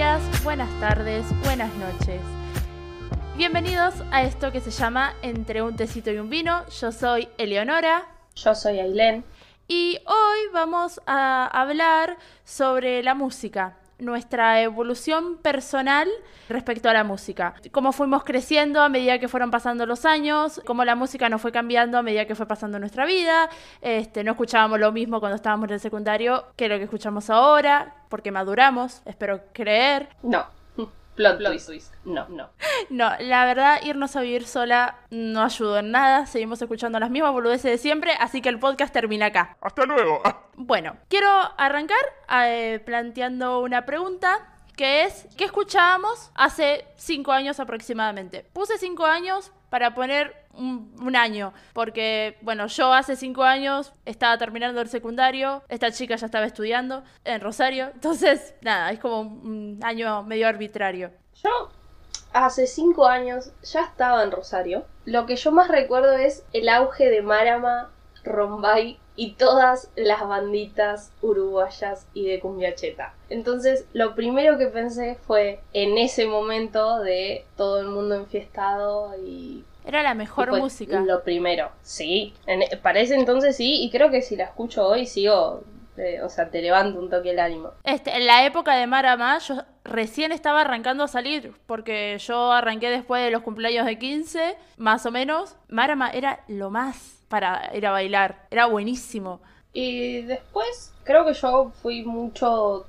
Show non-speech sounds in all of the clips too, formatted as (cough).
días, buenas tardes, buenas noches. Bienvenidos a esto que se llama Entre un tecito y un vino. Yo soy Eleonora. Yo soy Ailén. Y hoy vamos a hablar sobre la música, nuestra evolución personal respecto a la música. Cómo fuimos creciendo a medida que fueron pasando los años, cómo la música nos fue cambiando a medida que fue pasando nuestra vida. Este, no escuchábamos lo mismo cuando estábamos en el secundario que lo que escuchamos ahora, porque maduramos, espero creer. No. Plot, twist. No, no. No, la verdad, irnos a vivir sola no ayudó en nada. Seguimos escuchando las mismas boludeces de siempre, así que el podcast termina acá. Hasta luego. Bueno, quiero arrancar eh, planteando una pregunta que es, ¿qué escuchábamos hace cinco años aproximadamente? Puse cinco años para poner un, año, porque, bueno, yo hace cinco años estaba terminando el secundario, esta chica ya estaba estudiando en Rosario, entonces, nada, es como un año medio arbitrario. Yo hace cinco años ya estaba en Rosario. Lo que yo más recuerdo es el auge de Marama, Rombay y todas las banditas uruguayas y de cumbiacheta. Entonces, lo primero que pensé fue en ese momento de todo el mundo enfiestado y era la mejor música. Lo primero, sí. En, para ese entonces sí, y creo que si la escucho hoy sigo. Eh, o sea, te levanto un toque el ánimo. Este, en la época de Marama, yo recién estaba arrancando a salir, porque yo arranqué después de los cumpleaños de 15, más o menos. Marama era lo más para ir a bailar, era buenísimo. Y después, creo que yo fui mucho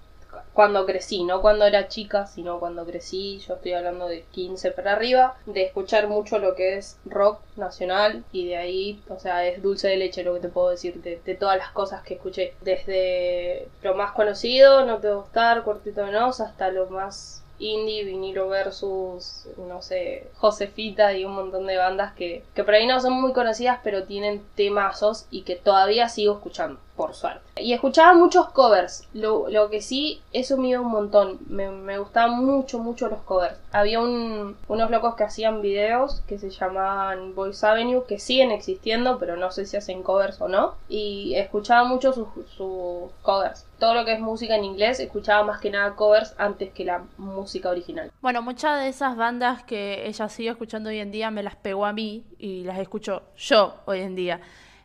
cuando crecí, no cuando era chica, sino cuando crecí, yo estoy hablando de 15 para arriba, de escuchar mucho lo que es rock nacional y de ahí, o sea, es dulce de leche lo que te puedo decir de, todas las cosas que escuché, desde lo más conocido, No te gustar, Cortito de hasta lo más indie, vinilo versus, no sé, Josefita y un montón de bandas que, que por ahí no son muy conocidas, pero tienen temazos y que todavía sigo escuchando por suerte. Y escuchaba muchos covers, lo, que sí he sumido un montón, me, me gustaban mucho, mucho los covers. Había unos locos que hacían videos que se llamaban Voice Avenue, que siguen existiendo, pero no sé si hacen covers o no. Y escuchaba mucho sus, sus covers. Todo lo que es música en inglés, escuchaba más que nada covers antes que la música original. Bueno, muchas de esas bandas que ella sigue escuchando hoy en día me las pegó a mí y las escucho yo hoy en día,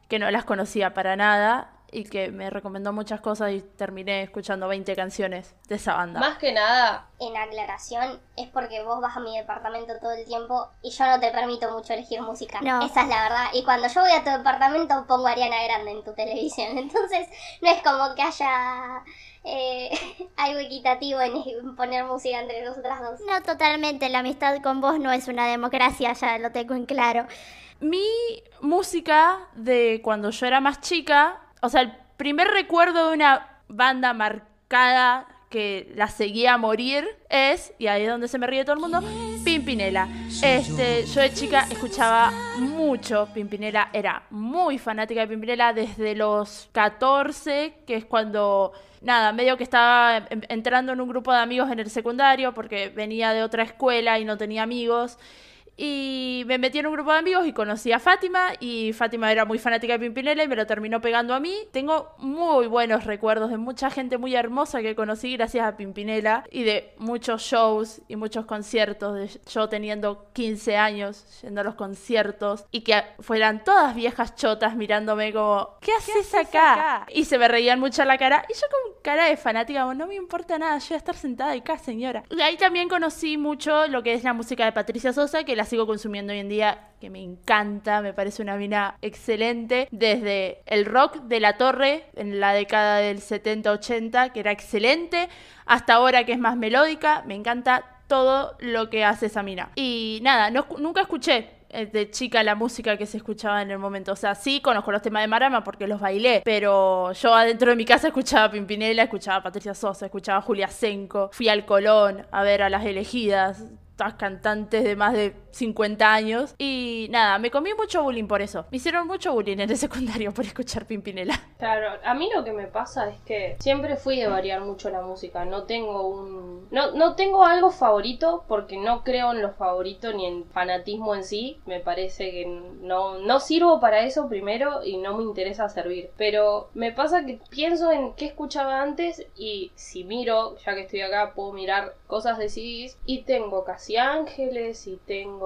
que no las conocía para nada y que me recomendó muchas cosas y terminé escuchando 20 canciones de esa banda. Más que nada. En aclaración, es porque vos vas a mi departamento todo el tiempo y yo no te permito mucho elegir música. No. Esa es la verdad. Y cuando yo voy a tu departamento pongo Ariana Grande en tu televisión. (laughs) Entonces no es como que haya eh, (laughs) algo equitativo en poner música entre nosotras dos. No, totalmente. La amistad con vos no es una democracia, ya lo tengo en claro. Mi música de cuando yo era más chica o sea, el primer recuerdo de una banda marcada que la seguía a morir es, y ahí es donde se me ríe todo el mundo, Pimpinela. Este, yo de chica escuchaba mucho Pimpinela, era muy fanática de Pimpinela desde los 14, que es cuando, nada, medio que estaba entrando en un grupo de amigos en el secundario porque venía de otra escuela y no tenía amigos. Y me metí en un grupo de amigos y conocí a Fátima y Fátima era muy fanática de Pimpinela y me lo terminó pegando a mí. Tengo muy buenos recuerdos de mucha gente muy hermosa que conocí gracias a Pimpinela y de muchos shows y muchos conciertos, de yo teniendo 15 años yendo a los conciertos y que fueran todas viejas chotas mirándome como, ¿qué haces, acá? Y se me reían mucho la cara y yo con cara de fanática, no me importa nada, yo voy a estar sentada acá, señora. Y ahí también conocí mucho lo que es la música de Patricia Sosa, que la sigo consumiendo hoy en día, que me encanta, me parece una mina excelente, desde el rock de la torre en la década del 70-80, que era excelente, hasta ahora que es más melódica, me encanta todo lo que hace esa mina. Y nada, nunca escuché eh, de chica la música que se escuchaba en el momento. O sea, sí conozco los temas de Marama porque los bailé, pero yo adentro de mi casa escuchaba Pimpinela, escuchaba Patricia Sosa, escuchaba Julia Senco, fui al Colón a ver a las elegidas, todas cantantes de más de 50 años. Y nada, me comí mucho bullying por eso. Me hicieron mucho bullying en el secundario por escuchar Pimpinela. Claro, a mí lo que me pasa es que siempre fui de variar mucho la música. No tengo un. No, no tengo algo favorito porque no creo en lo favorito ni en fanatismo en sí. Me parece que no, no sirvo para eso primero y no me interesa servir. Pero me pasa que pienso en qué escuchaba antes y si miro, ya que estoy acá, puedo mirar cosas de CDs y tengo Casi Ángeles y tengo,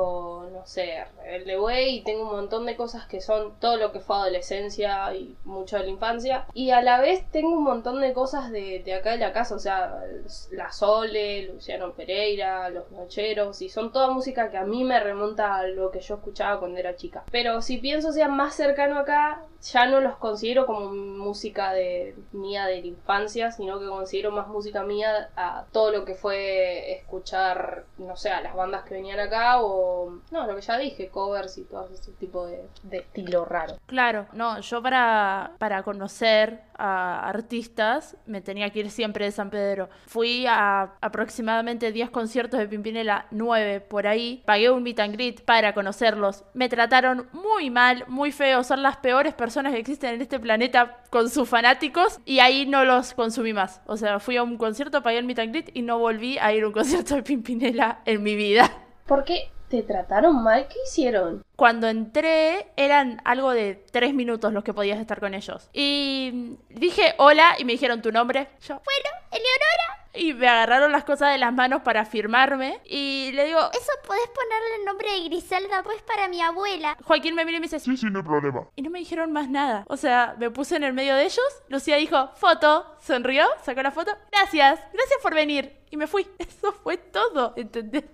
no sé, Rebelde Way y tengo un montón de cosas que son todo lo que fue adolescencia y mucho de la infancia y a la vez tengo un montón de cosas de, de acá de la casa, o sea, La Sole, Luciano Pereira, Los Nocheros y son toda música que a mí me remonta a lo que yo escuchaba cuando era chica. Pero si pienso sea más cercano acá, ya no los considero como música de mía de la infancia, sino que considero más música mía a todo lo que fue escuchar, no sé, a las bandas que venían acá o, no, lo que ya dije, covers y todo ese tipo de, de estilo raro. Claro, no, yo para, para conocer a artistas me tenía que ir siempre de San Pedro. Fui a aproximadamente 10 conciertos de Pimpinela, 9 por ahí, pagué un meet and greet para conocerlos. Me trataron muy mal, muy feo, son las peores personas que existen en este planeta con sus fanáticos y ahí no los consumí más. O sea, fui a un concierto, pagué el meet and greet y no volví a ir a un concierto de Pimpinela en mi vida. ¿Por qué te trataron mal? ¿Qué hicieron? Cuando entré eran algo de tres minutos los que podías estar con ellos. Y dije hola y me dijeron tu nombre. Yo, bueno, Eleonora. Y me agarraron las cosas de las manos para firmarme. Y le digo, Eso podés ponerle el nombre de Griselda, pues para mi abuela. Joaquín me mira y me dice, Sí, sí, no hay problema. y no me dijeron más nada. O sea, me puse en el medio de ellos. Lucía dijo, foto, sonrió, sacó la foto. Gracias, gracias por venir. Y me fui. (laughs) Eso fue todo, ¿entendés?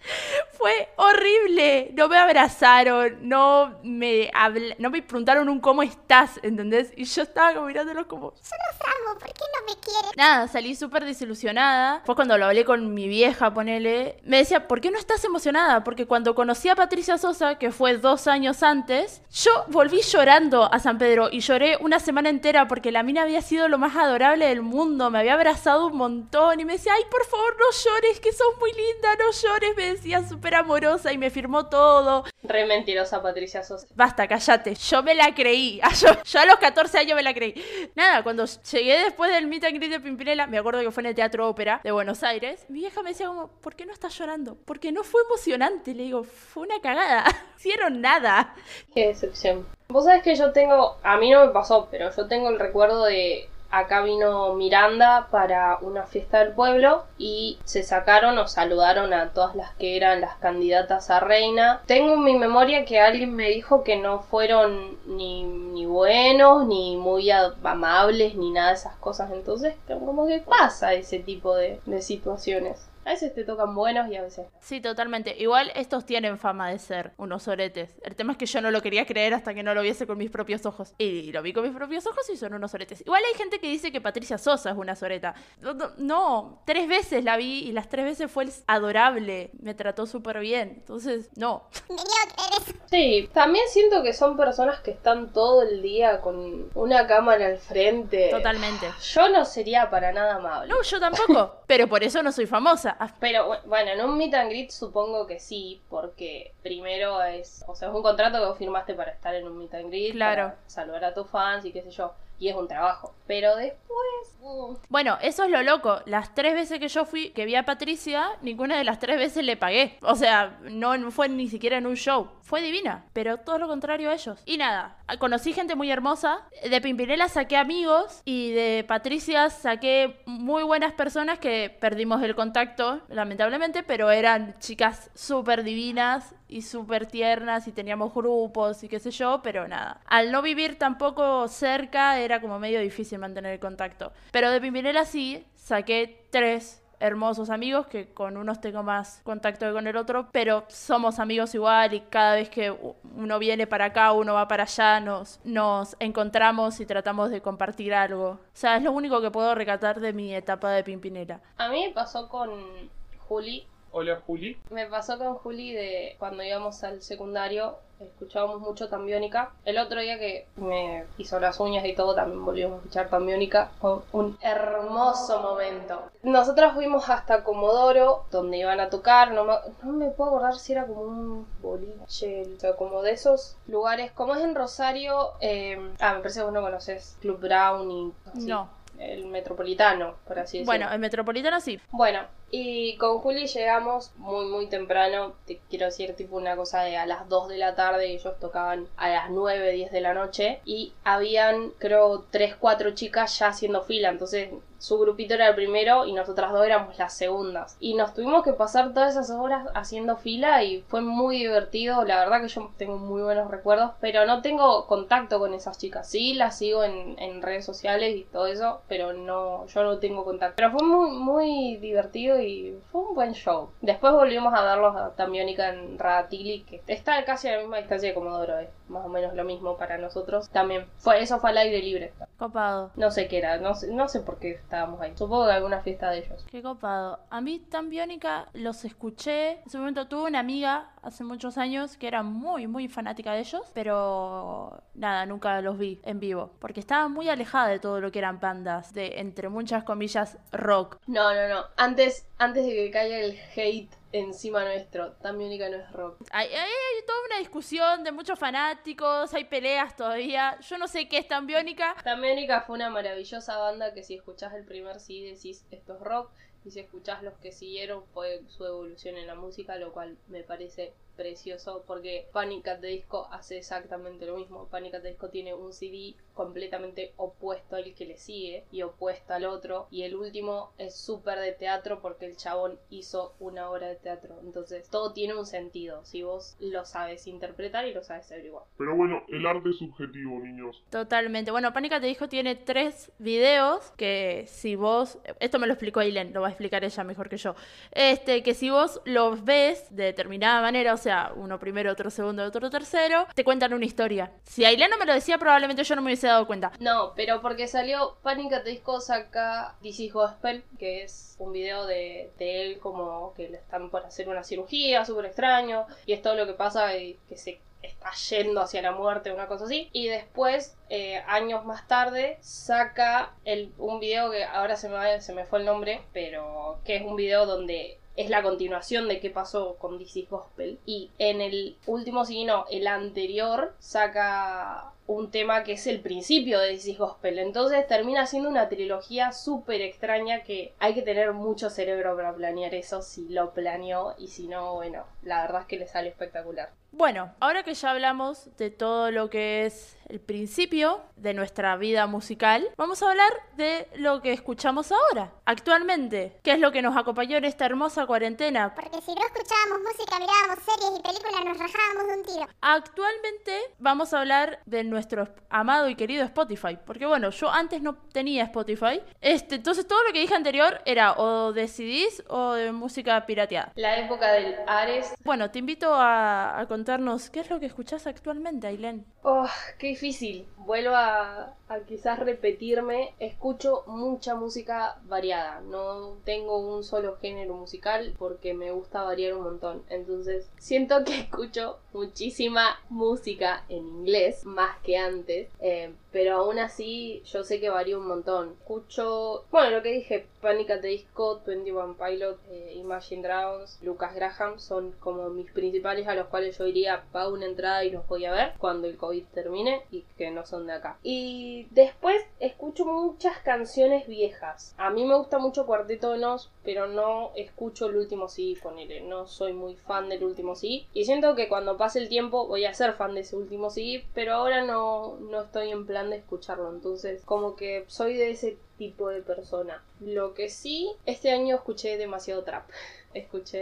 Fue horrible. No me abrazaron, no me, habla- no me preguntaron un cómo estás, ¿entendés? Y yo estaba como mirándolos como... Yo los amo, ¿por qué no me quieren? Nada, salí súper desilusionada. Fue cuando lo hablé con mi vieja, ponele. Me decía, ¿por qué no estás emocionada? Porque cuando conocí a Patricia Sosa, que fue dos años antes, yo volví llorando a San Pedro y lloré una semana entera porque la mina había sido lo más adorable del mundo. Me había abrazado un montón y me decía, ay, por favor, no llores, que sos muy linda, no llores. Me decía súper amorosa y me firmó todo. Re mentirosa Patricia Sosa. Basta, cállate. Yo me la creí. (laughs) Ah, Yo, yo a los 14 años me la creí. Nada, cuando llegué después del meet and greet de Pimpinela, me acuerdo que fue en el Teatro Ópera de Buenos Aires, mi vieja me decía como, ¿por qué no estás llorando? Porque no fue emocionante. Le digo, fue una cagada. (laughs) Hicieron nada. Qué decepción. Vos sabés que yo tengo, a mí no me pasó, pero yo tengo el recuerdo de acá vino Miranda para una fiesta del pueblo y se sacaron o saludaron a todas las que eran las candidatas a reina. Tengo en mi memoria que alguien me dijo que no fueron ni, ni buenos, ni muy amables, ni nada de esas cosas. Entonces, como que pasa ese tipo de, de situaciones. A veces te tocan buenos y a veces no. Sí, totalmente. Igual estos tienen fama de ser unos oretes. El tema es que yo no lo quería creer hasta que no lo viese con mis propios ojos. Y lo vi con mis propios ojos y son unos oretes. Igual hay gente que dice que Patricia Sosa es una soreta. No, no, no, tres veces la vi y las tres veces fue adorable. Me trató súper bien. Entonces, no. Sí, también siento que son personas que están todo el día con una cámara al frente. Totalmente. Yo no sería para nada amable. No, yo tampoco. Pero por eso no soy famosa. (laughs) Pero bu- bueno, en un meet and greet supongo que sí, porque primero es, o sea, es un contrato que vos firmaste para estar en un meet and greet, Claro. para saludar a tus fans y qué sé yo, y es un trabajo. Pero después, Bueno, eso es lo loco. Las tres veces que yo fui, que vi a Patricia, ninguna de las tres veces le pagué. O sea, no no fue ni siquiera en un show. Fue divina, pero todo lo contrario a ellos. Y nada, conocí gente muy hermosa. De Pimpinela saqué amigos y de Patricia saqué muy buenas personas que perdimos el contacto, lamentablemente, pero eran chicas súper divinas y súper tiernas y teníamos grupos y qué sé yo, pero nada. Al no vivir tampoco cerca era como medio difícil mantener el contacto. Pero de Pimpinela sí, saqué tres hermosos amigos que con unos tengo más contacto que con el otro, pero somos amigos igual y cada vez que uno viene para acá, uno va para allá, nos, nos encontramos y tratamos de compartir algo. O sea, es lo único que puedo recatar de mi etapa de Pimpinela. a mí me pasó con Juli, Hola, Juli. me pasó con Juli de cuando íbamos al secundario, escuchábamos mucho Tambiónica. El otro día que me hizo las uñas y todo, también volvimos a escuchar Tambiónica. Fue un hermoso momento. Nosotras fuimos hasta Comodoro, donde iban a tocar. No me, no me puedo acordar si era como un boliche, o sea, como de esos lugares. Como es en Rosario, eh, ah, me parece que vos no conoces Club Brown y así, No. el metropolitano, por así decirlo. Bueno, en Metropolitano sí. Bueno, Y con Juli llegamos muy, muy temprano. Te quiero decir, tipo una cosa de a las 2 de la tarde. Ellos tocaban a las 9, 10 de la noche. Y habían, creo, 3, 4 chicas ya haciendo fila. Entonces su grupito era el primero y nosotras dos éramos las segundas. Y nos tuvimos que pasar todas esas horas haciendo fila y fue muy divertido. La verdad que yo tengo muy buenos recuerdos, pero no tengo contacto con esas chicas. Sí, las sigo en, en redes sociales y todo eso, pero no, yo no tengo contacto. Pero fue muy, muy divertido y fue un buen show. Después volvimos a verlos a Tambiónica en Radatili, que está casi a la misma distancia de Comodoro, es más o menos lo mismo para nosotros. También fue, eso fue al aire libre. Copado. No sé qué era, no sé, no sé por qué estábamos ahí. Supongo que alguna fiesta de ellos. Qué copado. A mí tan biónica los escuché. En ese momento tuve una amiga hace muchos años que era muy, muy fanática de ellos, pero nada, nunca los vi en vivo. Porque estaba muy alejada de todo lo que eran bandas, de entre muchas comillas, rock. No, no, no. Antes, antes de que caiga el hate encima nuestro. Tan biónica no es rock. Hay, hay, hay, toda una discusión de muchos fanáticos, hay peleas todavía. Yo no sé qué es tan biónica. Tan biónica fue una maravillosa banda que si escuchás el primer sí decís esto es rock. Y si escuchás los que siguieron fue su evolución en la música, lo cual me parece precioso porque Panic at the Disco hace exactamente lo mismo. Panic at the Disco tiene un CD completamente opuesto al que le sigue y opuesto al otro. Y el último es súper de teatro porque el chabón hizo una obra de teatro. Entonces todo tiene un sentido si vos lo sabes interpretar y lo sabes averiguar. Pero bueno, el arte es subjetivo, niños. Totalmente. Bueno, Panic at the Disco tiene tres videos que si vos... Esto me lo explicó Aileen, lo va a explicar ella mejor que yo. Este, que si vos los ves de determinada manera, o sea, uno primero, otro segundo, otro tercero, te cuentan una historia. Si Aileen no me lo decía, probablemente yo no me hubiese dado cuenta. No, pero porque salió Panic at Disco saca is Gospel, que es un video de, él como que le están por hacer una cirugía, súper extraño, y es todo lo que pasa y que se está yendo hacia la muerte, una cosa así. Y después, eh, años más tarde, saca el, un video que ahora se me, se me fue el nombre, pero que es un video donde es la continuación de qué pasó con This is Gospel. Y en el último, si no, el anterior, saca un tema que es el principio de This is Gospel. Entonces termina siendo una trilogía súper extraña que hay que tener mucho cerebro para planear eso si lo planeó y si no, bueno, la verdad es que le sale espectacular. Bueno, ahora que ya hablamos de todo lo que es el principio de nuestra vida musical, vamos a hablar de lo que escuchamos ahora, actualmente. ¿Qué es lo que nos acompañó en esta hermosa cuarentena? Porque si no escuchábamos música, mirábamos series y películas, nos rajábamos de un tiro. Actualmente vamos a hablar de nuestro amado y querido Spotify. Porque bueno, yo antes no tenía Spotify. Este, entonces todo lo que dije anterior era o de CDs o de música pirateada. La época del Ares. Bueno, te invito a, a qué es lo que escuchás actualmente, Ailén. Oh, qué difícil. Vuelvo a, a quizás repetirme. Escucho mucha música variada. No tengo un solo género musical porque me gusta variar un montón. Entonces siento que (laughs) escucho muchísima música en inglés, más que antes. Eh, pero aún así yo sé que varía un montón. Escucho, bueno, lo que dije, Panic at the Disco, 21 Pilot, eh, Imagine Dragons, Lucas Graham son como mis principales a los cuales yo iría, pago una entrada y los voy a ver cuando el COVID termine y que no son de acá. Y después escucho muchas canciones viejas. A mí me gusta mucho Cuarteto pero no escucho el último CD, ponele. No soy muy fan del último CD. Y siento que cuando pase el tiempo voy a ser fan de ese último CD, pero ahora no, no estoy en plan de escucharlo. Entonces, como que soy de ese tipo de persona. Lo que sí, este año escuché demasiado trap. (laughs) Escuché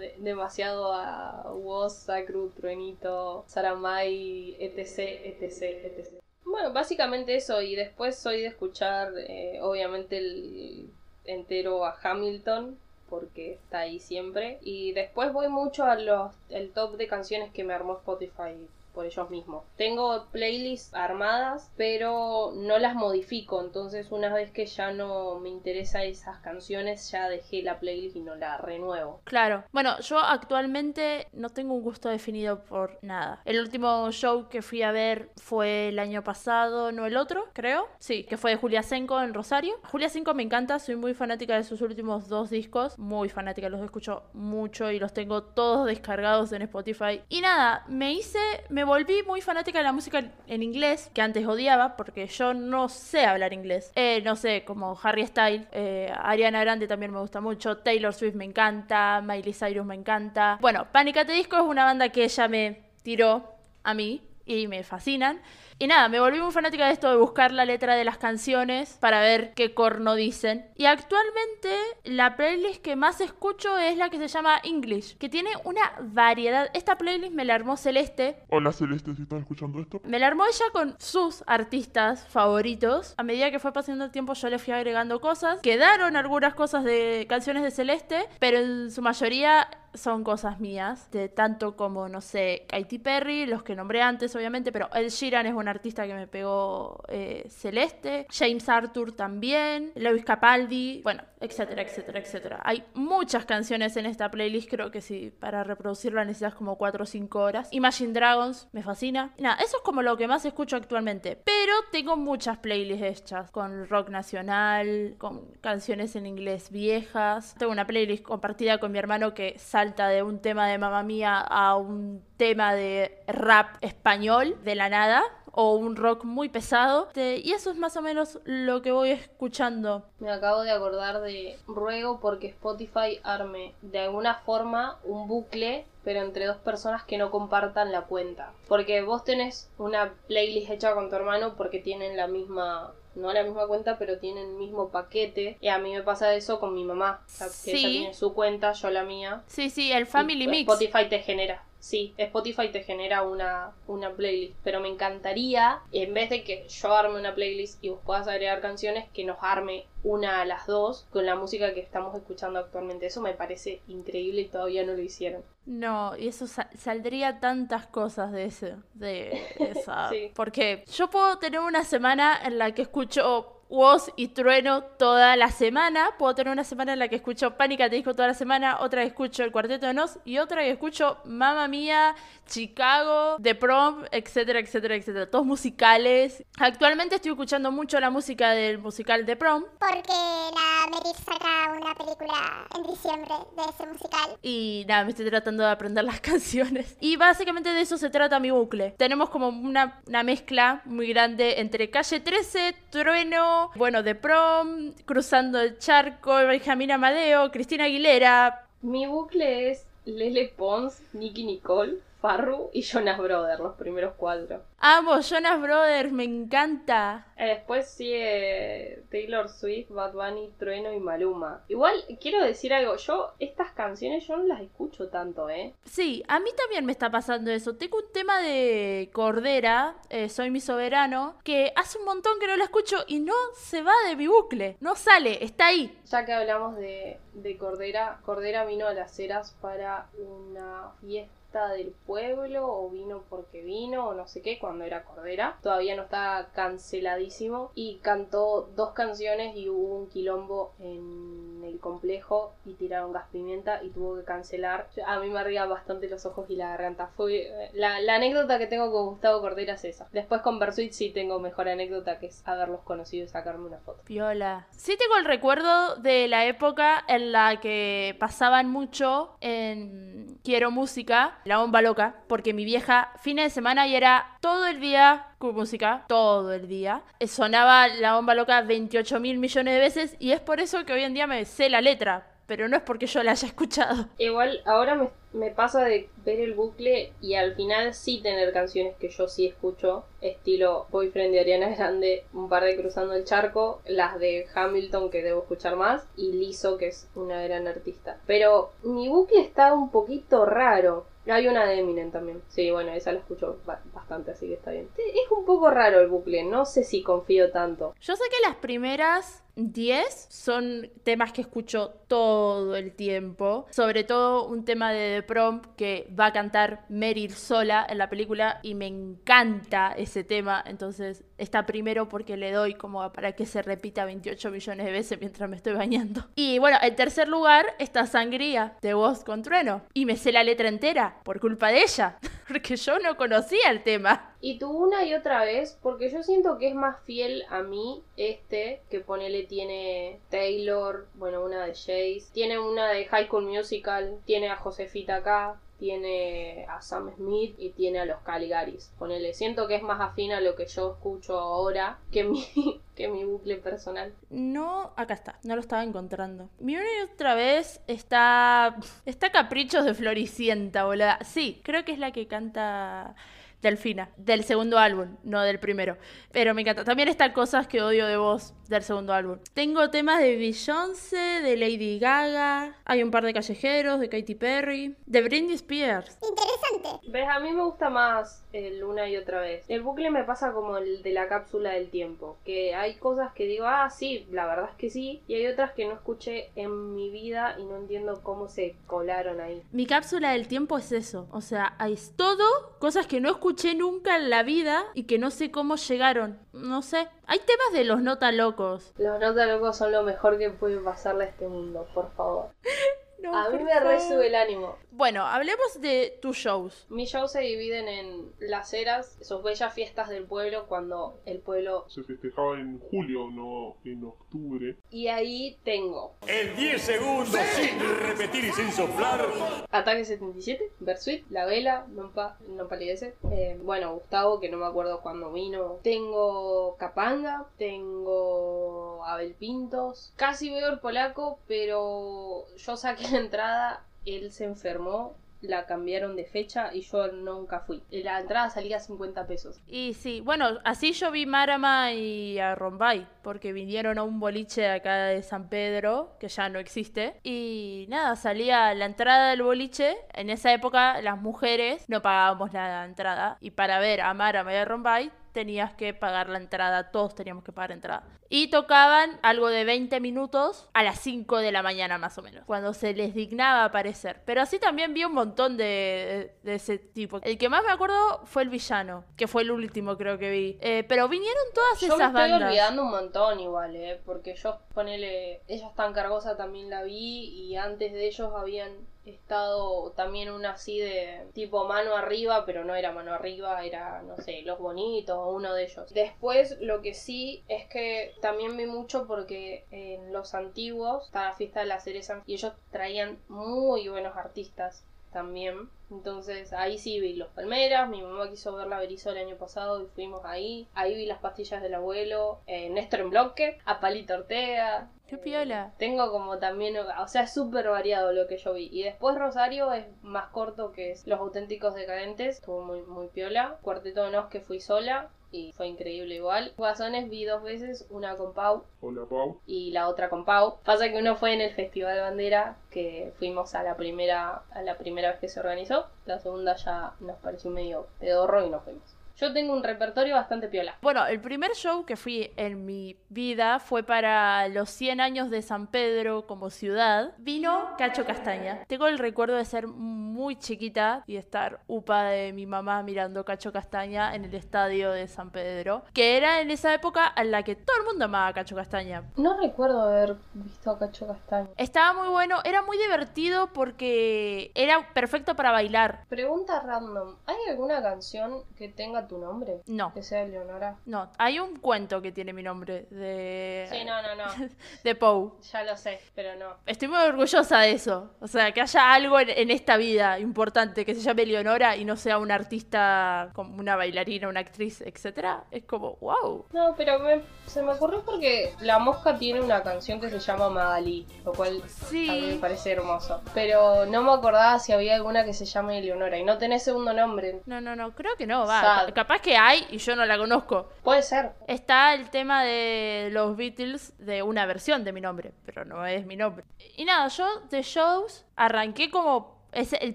de- demasiado a Woz, Sacru, Truenito, Saramay, etc, etc, etc. Bueno, básicamente eso. Y después soy de escuchar, eh, obviamente, el entero a Hamilton porque está ahí siempre. Y después voy mucho a los el top de canciones que me armó Spotify por ellos mismos. Tengo playlists armadas, pero no las modifico. Entonces, una vez que ya no me interesa esas canciones, ya dejé la playlist y no la renuevo. Claro. Bueno, yo actualmente no tengo un gusto definido por nada. El último show que fui a ver fue el año pasado, no el otro, creo. Sí, que fue de Julia Senko en Rosario. Julia Senko me encanta, soy muy fanática de sus últimos dos discos. Muy fanática, los escucho mucho y los tengo todos descargados en Spotify. Y nada, me hice, me volví muy fanática de la música en inglés, que antes odiaba, porque yo no sé hablar inglés. Eh, no sé, como Harry Styles, eh, Ariana Grande también me gusta mucho, Taylor Swift me encanta, Miley Cyrus me encanta. Bueno, Panicate Disco es una banda que ella me tiró a mí y me fascinan. Y nada, me volví muy fanática de esto de buscar la letra de las canciones para ver qué corno dicen. Y actualmente la playlist que más escucho es la que se llama English, que tiene una variedad. Esta playlist me la armó Celeste. Hola Celeste, si estás escuchando esto. Me la armó ella con sus artistas favoritos. A medida que fue pasando el tiempo yo le fui agregando cosas. Quedaron algunas cosas de canciones de Celeste, pero en su mayoría son cosas mías, de tanto como, no sé, Katy Perry, los que nombré antes, obviamente, pero El Sheeran es un artista que me pegó eh, Celeste, James Arthur también, Lewis Capaldi, bueno, etcétera, etcétera, etcétera. Hay muchas canciones en esta playlist, creo que sí, para reproducirla necesitas como 4 o 5 horas. Imagine Dragons, me fascina. Nada, eso es como lo que más escucho actualmente, pero tengo muchas playlists hechas, con rock nacional, con canciones en inglés viejas. Tengo una playlist compartida con mi hermano que salta de un tema de mamá mía a un tema de rap español de la nada o un rock muy pesado. Este, y eso es más o menos lo que voy escuchando. Me acabo de acordar de ruego porque Spotify arme de alguna forma un bucle pero entre dos personas que no compartan la cuenta. Porque vos tenés una playlist hecha con tu hermano porque tienen la misma no la misma cuenta, pero tienen el mismo paquete. Y a mí me pasa eso con mi mamá. O sea, que Sí. ella tiene su cuenta, yo la mía. Sí, sí, el Family Y Mix. Spotify te genera. Sí, Spotify te genera una, una playlist. Pero me encantaría, en vez de que yo arme una playlist y vos puedas agregar canciones, que nos arme una a las dos con la música que estamos escuchando actualmente. Eso me parece increíble y todavía no lo hicieron. No, y eso sa- saldría tantas cosas de ese, de (laughs) esa. Sí. Porque yo puedo tener una semana en la que escucho Woz y Trueno toda la semana. Puedo tener una semana en la que escucho Pánica Te Disco toda la semana, otra que escucho El Cuarteto de Nos y otra que escucho Mamma Mía, Chicago, The Prom, etcétera, etcétera, etcétera. Todos musicales. Actualmente estoy escuchando mucho la música del musical The Prom. Porque la Meryl saca una película en diciembre de ese musical. Y nada, me estoy tratando de aprender las (laughs) canciones. Y básicamente de eso se trata mi bucle. Tenemos como una, una mezcla muy grande entre Calle 13, Trueno, bueno, de Prom, Cruzando el Charco, Benjamín Amadeo, Cristina Aguilera. Mi bucle es Lele Pons, Nicky Nicole, Farru y Jonas Brother, los primeros cuatro. Amo Jonas Brothers, me encanta. Eh, Después sigue Taylor Swift, Bad Bunny, Trueno y Maluma. Igual quiero decir algo, yo estas canciones yo no las escucho tanto, ¿eh? Sí, a mí también me está pasando eso. Tengo un tema de Cordera, eh, Soy mi soberano, que hace un montón que no la escucho y no se va de mi bucle. No sale, está ahí. Ya que hablamos de, de Cordera, Cordera vino a las Heras para una fiesta del pueblo o vino porque vino o no sé qué cuando era Cordera. Todavía no está canceladísimo y cantó dos canciones y hubo un quilombo en el complejo y tiraron gas pimienta y tuvo que cancelar. A mí me ardían bastante los ojos y la garganta. Fue la, anécdota que tengo con Gustavo Cordera es esa. Después con Bersuit sí tengo mejor anécdota que es haberlos conocido y sacarme una foto. Piola. Sí tengo el recuerdo de la época en la que pasaban mucho en Quiero Música, la bomba loca, porque mi vieja fines de semana y era todo el día con música, todo el día. Sonaba la bomba loca 28 mil millones de veces y es por eso que hoy en día me sé la letra, pero no es porque yo la haya escuchado. Igual ahora me, me pasa de ver el bucle y al final sí tener canciones que yo sí escucho, estilo Boyfriend de Ariana Grande, un par de Cruzando el Charco, las de Hamilton que debo escuchar más y Lizzo que es una gran artista. Pero mi bucle está un poquito raro. Hay una de Eminem también. Sí, bueno, esa la escucho ba- bastante, así que está bien. Es un poco raro el bucle, no sé si confío tanto. Yo sé que las primeras 10 son temas que escucho todo el tiempo. Sobre todo un tema de The Prom que va a cantar Meryl sola en la película y me encanta ese tema. Entonces está primero porque le doy como para que se repita 28 millones de veces mientras me estoy bañando. Y bueno, en tercer lugar está Sangría de Voz con Trueno. Y me sé la letra entera por culpa de ella. (laughs) Porque yo no conocía el tema. Y tú una y otra vez, porque yo siento que es más fiel a mí este, que ponele tiene Taylor, bueno, una de Jace, tiene una de High School Musical, tiene a Josefita acá, tiene a Sam Smith y tiene a los Caligaris. Ponele, siento que es más afín a lo que yo escucho ahora que mi, (laughs) que mi bucle personal. No, acá está, no lo estaba encontrando. Mi una y otra vez está. Está Caprichos de Floricienta, boluda. Sí, creo que es la que canta. Delfina, del segundo álbum, no del primero. Pero me encanta. También están cosas que odio de vos del segundo álbum. Tengo temas de Beyoncé, de Lady Gaga, hay un par de callejeros, de Katy Perry, de Britney Spears. Interesante. ¿Ves? A mí me gusta más el una y otra vez. El bucle me pasa como el de la cápsula del tiempo. Que hay cosas que digo, ah, sí, la verdad es que sí. Y hay otras que no escuché en mi vida y no entiendo cómo se colaron ahí. Mi cápsula del tiempo es eso. O sea, hay todo cosas que no escuché nunca en la vida y que no sé cómo llegaron. No sé. Hay temas de los nota locos. Los nota locos son lo mejor que puede pasarle a este mundo, por favor. (laughs) No, a mí me resube el ánimo. Bueno, hablemos de tus shows. Mis shows se dividen en las eras, sus bellas fiestas del pueblo, cuando el pueblo... Se festejaba en julio, no en octubre. Y ahí tengo En 10 segundos, sin repetir y sin soplar. Ataque 77, Bersuit, La Vela, No, pa- no Palidece. Eh, bueno, Gustavo, que no me acuerdo cuándo vino. Tengo Capanga, tengo Abel Pintos. Casi veo el polaco, pero yo saqué la entrada, él se enfermó, la cambiaron de fecha y yo nunca fui. La entrada salía a 50 pesos. Y sí, bueno, así yo vi Marama y a Rombay, porque vinieron a un boliche acá de San Pedro, que ya no existe. Y nada, salía la entrada del boliche. En esa época las mujeres no pagábamos la entrada. Y para ver a Marama y a Rombay tenías que pagar la entrada, todos teníamos que pagar entrada. Y tocaban algo de 20 minutos a las 5 de la mañana más o menos, cuando se les dignaba aparecer. Pero así también vi un montón de, de ese tipo. El que más me acuerdo fue el villano, que fue el último creo que vi. Eh, pero vinieron todas Yo me esas estoy bandas. olvidando un montón igual, ¿eh? Porque yo, ponele, ellos tan cargosa también la vi y antes de ellos habían estado también una así de tipo mano arriba, pero no era mano arriba, era, no sé, Los Bonitos o uno de ellos. Después lo que sí es que también vi mucho porque en los antiguos está la fiesta de la cereza y ellos traían muy buenos artistas también. Entonces ahí sí vi los Palmeras, mi mamá quiso ver la Berizo el año pasado y fuimos ahí. Ahí vi las pastillas del abuelo, eh, Néstor en bloque, a Palito Ortega. Qué piola. Tengo como también, o sea, es súper variado lo que yo vi. Y después Rosario es más corto que es Los Auténticos Decadentes, estuvo muy, muy piola. Cuarteto de Nos que fui sola y fue increíble igual. Guasones vi dos veces, una con Pau Hola, Pau. y la otra con Pau. Pasa que uno fue en el Festival Bandera, que fuimos a la primera, a la primera vez que se organizó. La segunda ya nos pareció medio pedorro y nos fuimos. Yo tengo un repertorio bastante piola. Bueno, el primer show que fui en mi vida fue para los 100 años de San Pedro como ciudad. Vino Cacho Castaña. Tengo el recuerdo de ser muy chiquita y estar upa de mi mamá mirando Cacho Castaña en el estadio de San Pedro, que era en esa época en la que todo el mundo amaba a Cacho Castaña. No recuerdo haber visto a Cacho Castaño. Estaba muy bueno, era muy divertido porque era perfecto para bailar. Pregunta random. ¿Hay alguna canción que tenga tu nombre? No. Que sea Leonora. No, hay un cuento que tiene mi nombre de Sí, no, no, no. (laughs) de Poe. Ya lo sé, pero no. Estoy muy orgullosa de eso. O sea, que haya algo en, en esta vida importante que se llame Leonora y no sea una artista como una bailarina, una actriz, etcétera. Es como, wow. No, pero me- se me ocurrió porque La Mosca tiene una canción que se llama Magalí, lo cual Sí. a mí me parece hermoso. Pero no me acordaba si había alguna que se llame Leonora y no tenés segundo nombre. No, no, no, creo que no, va. Sad. Capaz que hay y yo no la conozco. Puede ser. Está el tema de los Beatles de una versión de mi nombre, pero no es mi nombre. Y nada, yo de shows arranqué como es el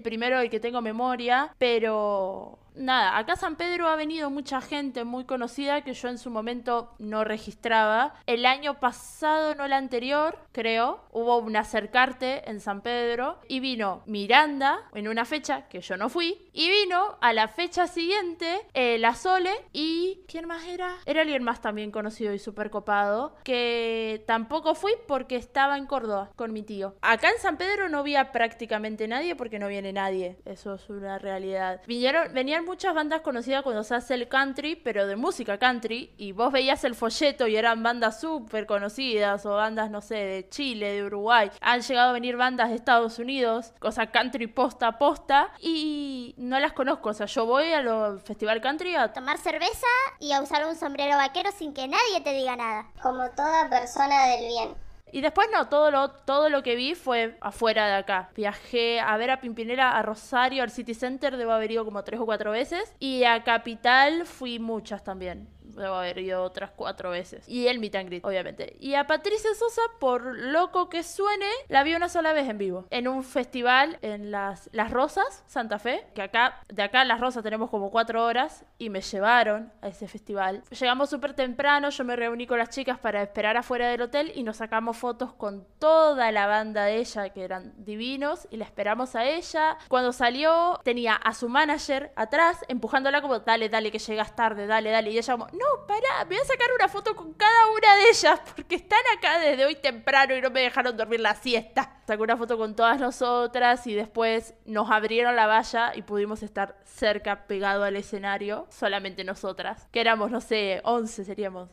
primero del que tengo memoria, pero nada, acá a San Pedro ha venido mucha gente muy conocida que yo en su momento no registraba. El año pasado, no el anterior, creo, hubo un acercarte en San Pedro y vino Miranda en una fecha que yo no fui y vino a la fecha siguiente eh, La Sole y ¿quién más era? Era alguien más también conocido y súper copado que tampoco fui porque estaba en Córdoba con mi tío. Acá en San Pedro no había prácticamente nadie porque no viene nadie, eso es una realidad. Vinieron, venían muchas bandas conocidas cuando se hace el country, pero de música country, y vos veías el folleto y eran bandas súper conocidas, o bandas, no sé, de Chile, de Uruguay. Han llegado a venir bandas de Estados Unidos, cosa country posta a posta, y no las conozco. O sea, yo voy al festival country a Tomar cerveza y a usar un sombrero vaquero sin que nadie te diga nada. Como toda persona del bien. Y después no, todo lo, todo lo que vi fue afuera de acá. Viajé a ver a Pimpinela, a Rosario, al City Center, debo haber ido como tres o cuatro veces. Y a Capital fui muchas también. Debo haber ido otras cuatro veces. Y el meet and greet, obviamente. Y a Patricia Sosa, por loco que suene, la vi una sola vez en vivo. En un festival en Las, las Rosas, Santa Fe. Que acá, de acá a Las Rosas tenemos como cuatro horas. Y me llevaron a ese festival. Llegamos súper temprano, yo me reuní con las chicas para esperar afuera del hotel y nos sacamos fotos con toda la banda de ella, que eran divinos. Y la esperamos a ella. Cuando salió, tenía a su manager atrás, empujándola como, dale, dale, que llegas tarde, dale, dale. Y ella como, no, pará, me voy a sacar una foto con cada una de ellas porque están acá desde hoy temprano y no me dejaron dormir la siesta. Sacó una foto con todas nosotras y después nos abrieron la valla y pudimos estar cerca, pegado al escenario, solamente nosotras, que éramos, no sé, 11 seríamos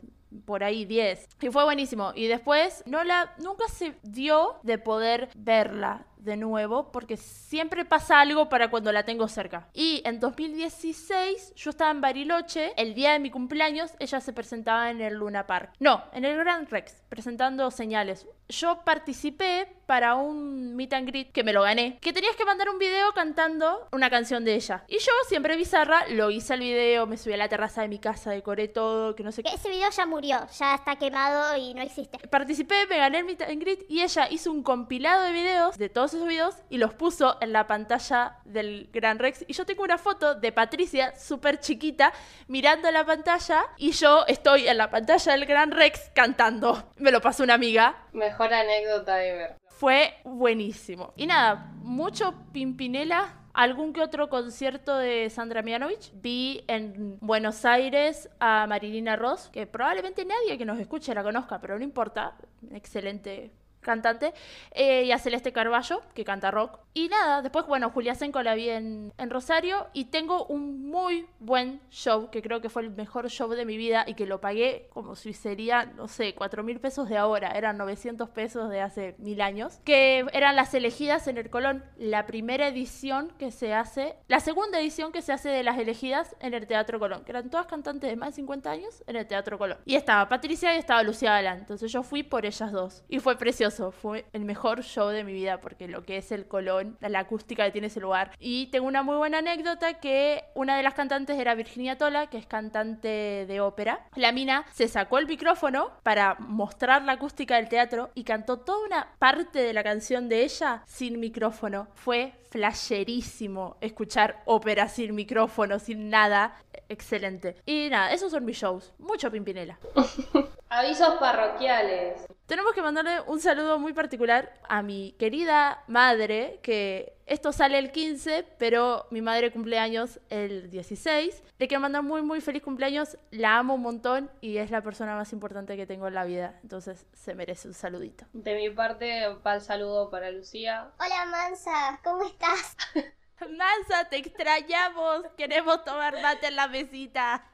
por ahí 10. Y fue buenísimo. Y después no la nunca se dio de poder verla de nuevo porque siempre pasa algo para cuando la tengo cerca. Y en 2016 yo estaba en Bariloche, el día de mi cumpleaños ella se presentaba en el Luna Park. No, en el Grand Rex, presentando señales. Yo participé para un meet and greet que me lo gané, que tenías que mandar un video cantando una canción de ella. Y yo, siempre bizarra, lo hice el video, me subí a la terraza de mi casa, decoré todo, que no sé qué. Ese video ya murió, ya está quemado y no existe. Participé, me gané el meet and greet y ella hizo un compilado de videos de todos esos videos y los puso en la pantalla del Gran Rex. Y yo tengo una foto de Patricia, súper chiquita, mirando la pantalla y yo estoy en la pantalla del Gran Rex cantando. Me lo pasó una amiga. Mejor anécdota ever. Fue buenísimo. Y nada, mucho Pimpinela. Algún que otro concierto de Sandra Mianovich. Vi en Buenos Aires a Marilina Ross, que probablemente nadie que nos escuche la conozca, pero no importa. Excelente cantante, eh, y a Celeste Carballo, que canta rock. Y nada, después, bueno, Julia Senco la vi en, en, Rosario y tengo un muy buen show, que creo que fue el mejor show de mi vida y que lo pagué como si sería, no sé, 4 mil pesos de ahora, eran 900 pesos de hace mil años, que eran las elegidas en el Colón, la primera edición que se hace, la segunda edición que se hace de las elegidas en el Teatro Colón, que eran todas cantantes de más de 50 años en el Teatro Colón. Y estaba Patricia y estaba Lucía Galán, entonces yo fui por ellas dos. Y fue precioso, fue el mejor show de mi vida, porque lo que es el Colón la acústica que tiene ese lugar. Y tengo una muy buena anécdota que una de las cantantes era Virginia Tola, que es cantante de ópera. La mina se sacó el micrófono para mostrar la acústica del teatro y cantó toda una parte de la canción de ella sin micrófono. Fue flasherísimo escuchar ópera sin micrófono, sin nada. Excelente. Y nada, esos son mis shows. Mucho Pimpinela. (laughs) Avisos parroquiales. Tenemos que mandarle un saludo muy particular a mi querida madre, que esto sale el 15, pero mi madre cumpleaños el 16. Le quiero mandar muy, muy feliz cumpleaños. La amo un montón y es la persona más importante que tengo en la vida. Entonces se merece un saludito. De mi parte, va el saludo para Lucía. Hola Mansa, ¿cómo estás? (laughs) Mansa, te extrañamos. Queremos tomar mate en la mesita.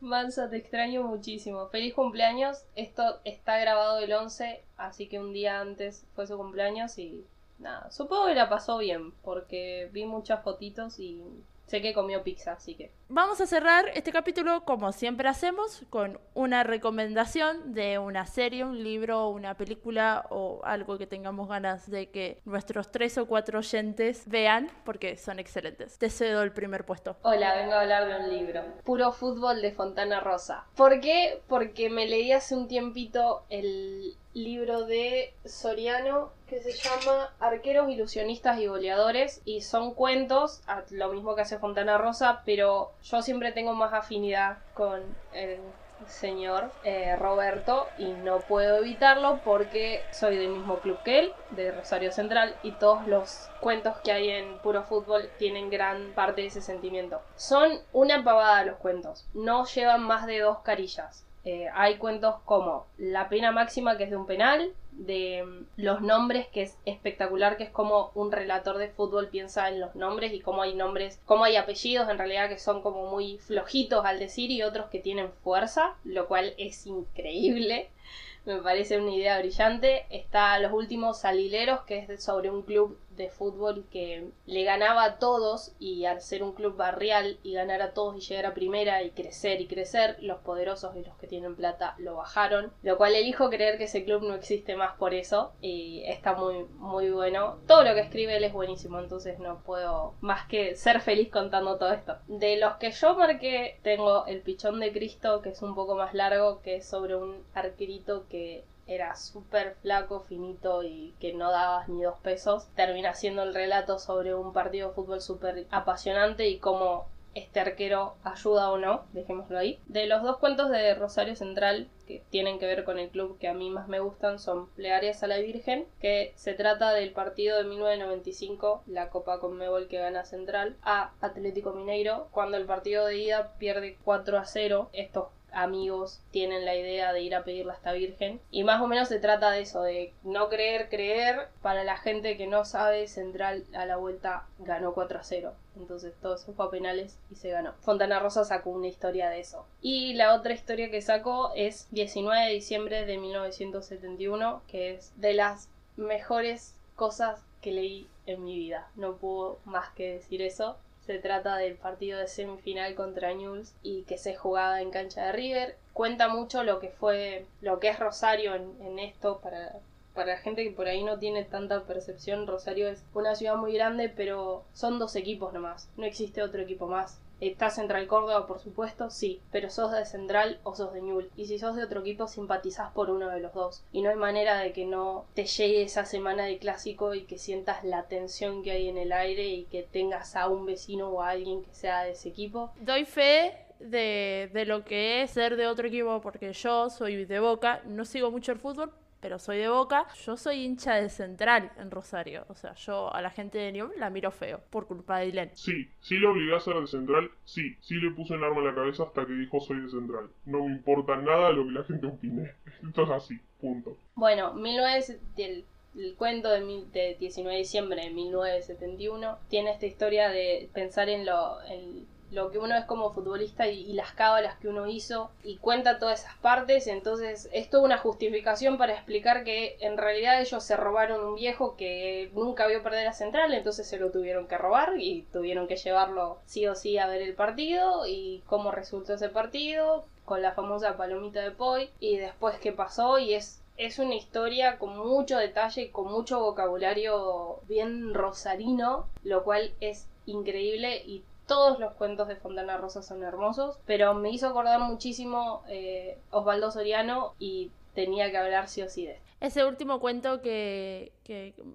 Mansa, te extraño muchísimo. Feliz cumpleaños. Esto está grabado el 11, así que un día antes fue su cumpleaños y nada. Supongo que la pasó bien, porque vi muchas fotitos y sé que comió pizza, así que. Vamos a cerrar este capítulo como siempre hacemos, con una recomendación de una serie, un libro, una película o algo que tengamos ganas de que nuestros tres o cuatro oyentes vean, porque son excelentes. Te cedo el primer puesto. Hola, vengo a hablar de un libro. Puro fútbol de Fontana Rosa. ¿Por qué? Porque me leí hace un tiempito el libro de Soriano que se llama Arqueros, Ilusionistas y Goleadores y son cuentos, lo mismo que hace Fontana Rosa, pero yo siempre tengo más afinidad con el señor eh, Roberto y no puedo evitarlo porque soy del mismo club que él, de Rosario Central, y todos los cuentos que hay en Puro Fútbol tienen gran parte de ese sentimiento. Son una pavada los cuentos, no llevan más de dos carillas. Eh, hay cuentos como La pena máxima, que es de un penal, de mm, los nombres, que es espectacular, que es como un relator de fútbol piensa en los nombres y cómo hay nombres, cómo hay apellidos en realidad que son como muy flojitos al decir y otros que tienen fuerza, lo cual es increíble (laughs) me parece una idea brillante. Está Los Últimos Salileros, que es sobre un club de fútbol que le ganaba a todos y al ser un club barrial y ganar a todos y llegar a primera y crecer y crecer, los poderosos y los que tienen plata lo bajaron, lo cual elijo creer que ese club no existe más por eso y está muy muy bueno. Todo lo que escribe él es buenísimo, entonces no puedo más que ser feliz contando todo esto. De los que yo marqué tengo El Pichón de Cristo, que es un poco más largo, que es sobre un arquerito que era súper flaco, finito y que no dabas ni dos pesos, termina siendo el relato sobre un partido de fútbol súper apasionante y cómo este arquero ayuda o no, dejémoslo ahí. De los dos cuentos de Rosario Central que tienen que ver con el club que a mí más me gustan son Plegarias a la Virgen, que se trata del partido de 1995, la Copa Conmebol que gana Central, a Atlético Mineiro, cuando el partido de ida pierde 4 a 0. Estos amigos tienen la idea de ir a pedirle a esta virgen. Y más o menos se trata de eso, de no creer, creer. Para la gente que no sabe, Central a la vuelta ganó 4 a 0. Entonces todo eso fue a penales y se ganó. Fontana Rosa sacó una historia de eso. Y la otra historia que sacó es 19 de diciembre de 1971, que es de las mejores cosas que leí en mi vida. No puedo más que decir eso. Se trata del partido de semifinal contra Newell's y que se jugaba en cancha de River. Cuenta mucho lo que fue, lo que es Rosario en, esto para, para la gente que por ahí no tiene tanta percepción, Rosario es una ciudad muy grande, pero son dos equipos nomás, no existe otro equipo más. ¿Estás Central Córdoba, por supuesto? Sí, pero sos de Central o sos de Ñul. Y si sos de otro equipo, simpatizás por uno de los dos. Y no hay manera de que no te llegue esa semana de clásico y que sientas la tensión que hay en el aire y que tengas a un vecino o a alguien que sea de ese equipo. Doy fe de, de lo que es ser de otro equipo porque yo soy de Boca, no sigo mucho el fútbol, pero soy de Boca. Yo soy hincha de Central en Rosario. O sea, yo a la gente de Newell la miro feo por culpa de Dylan. Sí, sí lo obligué a ser de Central. Sí, sí le puse el arma en la cabeza hasta que dijo soy de Central. No me importa nada lo que la gente opine. (laughs) Esto es así, punto. Bueno, 19... El, el cuento de, de 19 de diciembre de 1971 tiene esta historia de pensar en lo, en lo que uno es como futbolista y, las cábalas que uno hizo y cuenta todas esas partes, entonces es toda una justificación para explicar que en realidad ellos se robaron un viejo que nunca vio perder a Central, entonces se lo tuvieron que robar y tuvieron que llevarlo sí o sí a ver el partido y cómo resultó ese partido con la famosa palomita de Poi y después qué pasó y es es una historia con mucho detalle y con mucho vocabulario bien rosarino, lo cual es increíble y todos los cuentos de Fontana Rosa son hermosos, pero me hizo acordar muchísimo eh, Osvaldo Soriano y tenía que hablar sí o sí de esto. Ese último cuento que,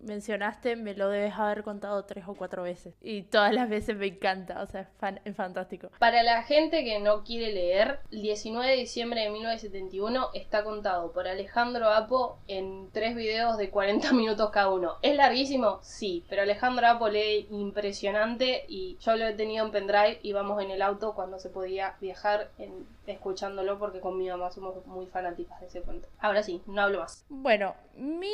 mencionaste me lo debes haber contado tres o cuatro veces. Y todas las veces me encanta, o sea, es, fantástico. Para la gente que no quiere leer, el 19 de diciembre de 1971 está contado por Alejandro Apo en tres videos de 40 (laughs) minutos cada uno. ¿Es larguísimo? Sí, pero Alejandro Apo lee impresionante y yo lo he tenido en pendrive y vamos en el auto cuando se podía viajar en, escuchándolo porque con mi mamá somos muy fanáticas de ese cuento. Ahora sí, no hablo más. Bueno, mi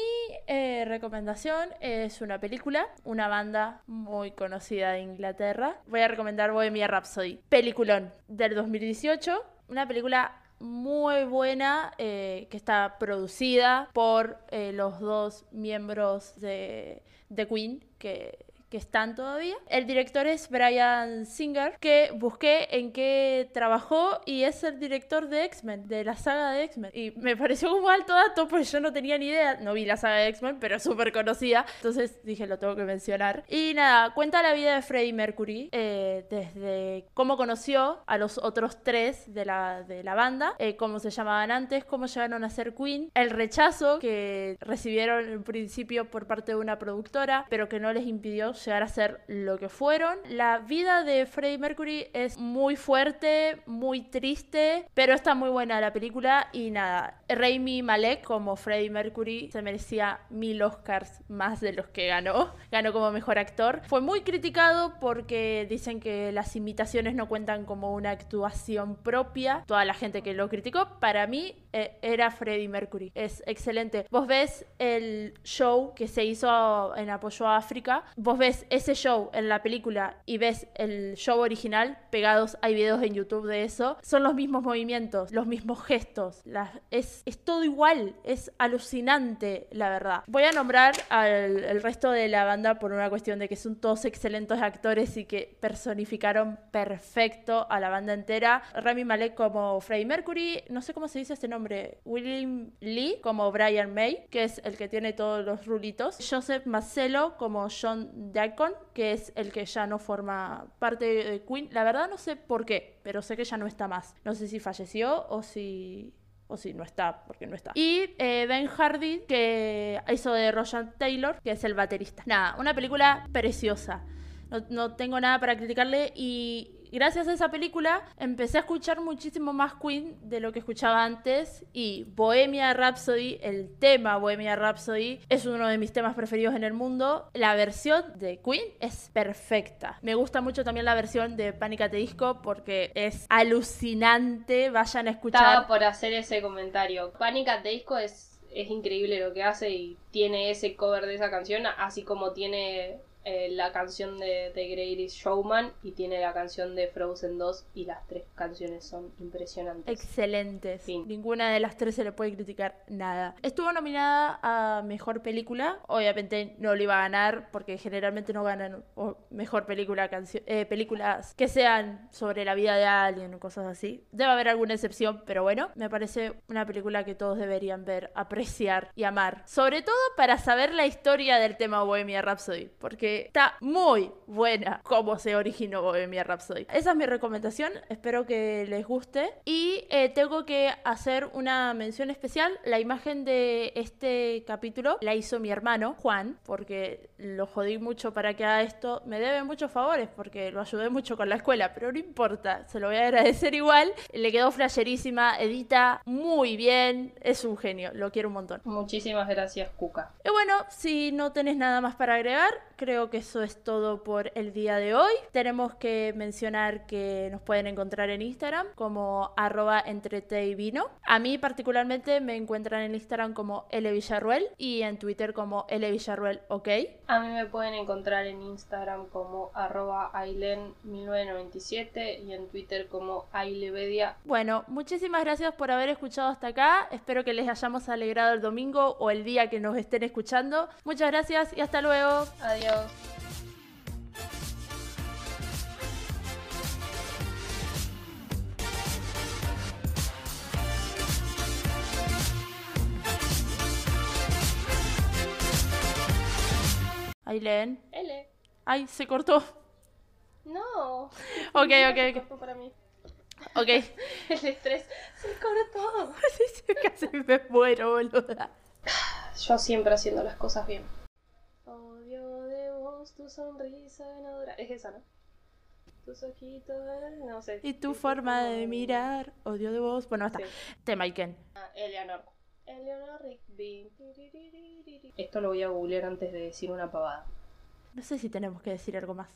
eh, recomendación es una película, una banda muy conocida de Inglaterra. Voy a recomendar Bohemia Rhapsody, peliculón del 2018, una película muy buena eh, que está producida por eh, los dos miembros de, de Queen que que están todavía. El director es Brian Singer, que busqué en qué trabajó y es el director de X-Men, de la saga de X-Men. Y me pareció un alto dato, pues yo no tenía ni idea, no vi la saga de X-Men, pero es súper conocida, entonces dije lo tengo que mencionar. Y nada, cuenta la vida de Freddie Mercury, eh, desde cómo conoció a los otros tres de la, de la banda, eh, cómo se llamaban antes, cómo llegaron a ser Queen, el rechazo que recibieron en principio por parte de una productora, pero que no les impidió llegar a ser lo que fueron. La vida de Freddie Mercury es muy fuerte, muy triste, pero está muy buena la película y nada, Raimi Malek como Freddie Mercury se merecía mil Oscars más de los que ganó. (laughs) Ganó como mejor actor. Fue muy criticado porque dicen que las imitaciones no cuentan como una actuación propia. Toda la gente que lo criticó, para mí era Freddie Mercury. Es excelente. Vos ves el show que se hizo en apoyo a África, vos ves ese show en la película y ves el show original pegados, hay videos en YouTube de eso, son los mismos movimientos, los mismos gestos, es, es todo igual, es alucinante la verdad. Voy a nombrar al el resto de la banda por una cuestión de que son todos excelentes actores y que personificaron perfecto a la banda entera. Rami Malek como Freddie Mercury, no sé cómo se dice este nombre, William Lee como Brian May, que es el que tiene todos los rulitos. Joseph Marcelo como John Deacon, que es el que ya no forma parte de Queen. La verdad no sé por qué, pero sé que ya no está más. No sé si falleció o si o si no está, porque no está. Y eh, Ben Hardy, que hizo de Roger Taylor, que es el baterista. Nada, una película preciosa. No, no, tengo nada para criticarle y gracias a esa película empecé a escuchar muchísimo más Queen de lo que escuchaba antes y Bohemia Rhapsody, el tema Bohemia Rhapsody es uno de mis temas preferidos en el mundo. La versión de Queen es perfecta. Me gusta mucho también la versión de Panic! at the Disco porque es alucinante. Vayan a escuchar. Estaba por hacer ese comentario. Panic! at the Disco es es increíble lo que hace y tiene ese cover de esa canción, así como tiene eh, la canción de The Greatest Showman y tiene la canción de Frozen 2 y las tres canciones son impresionantes. Excelentes. Ninguna de las tres se le puede criticar nada. Estuvo nominada a Mejor Película. Obviamente no lo iba a ganar porque generalmente no ganan Mejor Película, eh, películas que sean sobre la vida de alguien o cosas así. Debe haber alguna excepción, pero bueno, me parece una película que todos deberían ver, apreciar y amar. Sobre todo para saber la historia del tema Bohemia Rhapsody, porque está muy buena cómo se originó Bohemia Rhapsody. Esa es mi recomendación, espero que les guste. Y eh, tengo que hacer una mención especial. La imagen de este capítulo la hizo mi hermano, Juan, porque lo jodí mucho para que haga esto. Me debe muchos favores porque lo ayudé mucho con la escuela, pero no importa, se lo voy a agradecer igual. Le quedó flasherísima, edita muy bien, es un genio, lo quiero un montón. Muchísimas gracias, Cuca. Y bueno, si no tenés nada más para agregar, creo que eso es todo por el día de hoy. Tenemos que mencionar que nos pueden encontrar en Instagram como arroba y vino. A mí particularmente me encuentran en Instagram como L Villarruel y en Twitter como L Villarruel OK. A mí me pueden encontrar en Instagram como arroba ailen1997 y en Twitter como ailevedia. Bueno, muchísimas gracias por haber escuchado hasta acá. Espero que les hayamos alegrado el domingo o el día que nos estén escuchando. Muchas gracias y hasta luego. Adiós. Aileen. L. Ay, se cortó. No. Ok, ok, ok. para mí. Ok. (laughs) El estrés se cortó. (laughs) casi me muero, boluda. Yo siempre haciendo las cosas bien. Tu sonrisa ganadora. Es esa, ¿no? Tus ojitos, no sé. Y tu forma de mirar, odio de vos. Bueno, hasta. Sí. Tema Iken. Ah, Eleanor. Eleanor Rigby. Esto lo voy a googlear antes de decir una pavada. No sé si tenemos que decir algo más.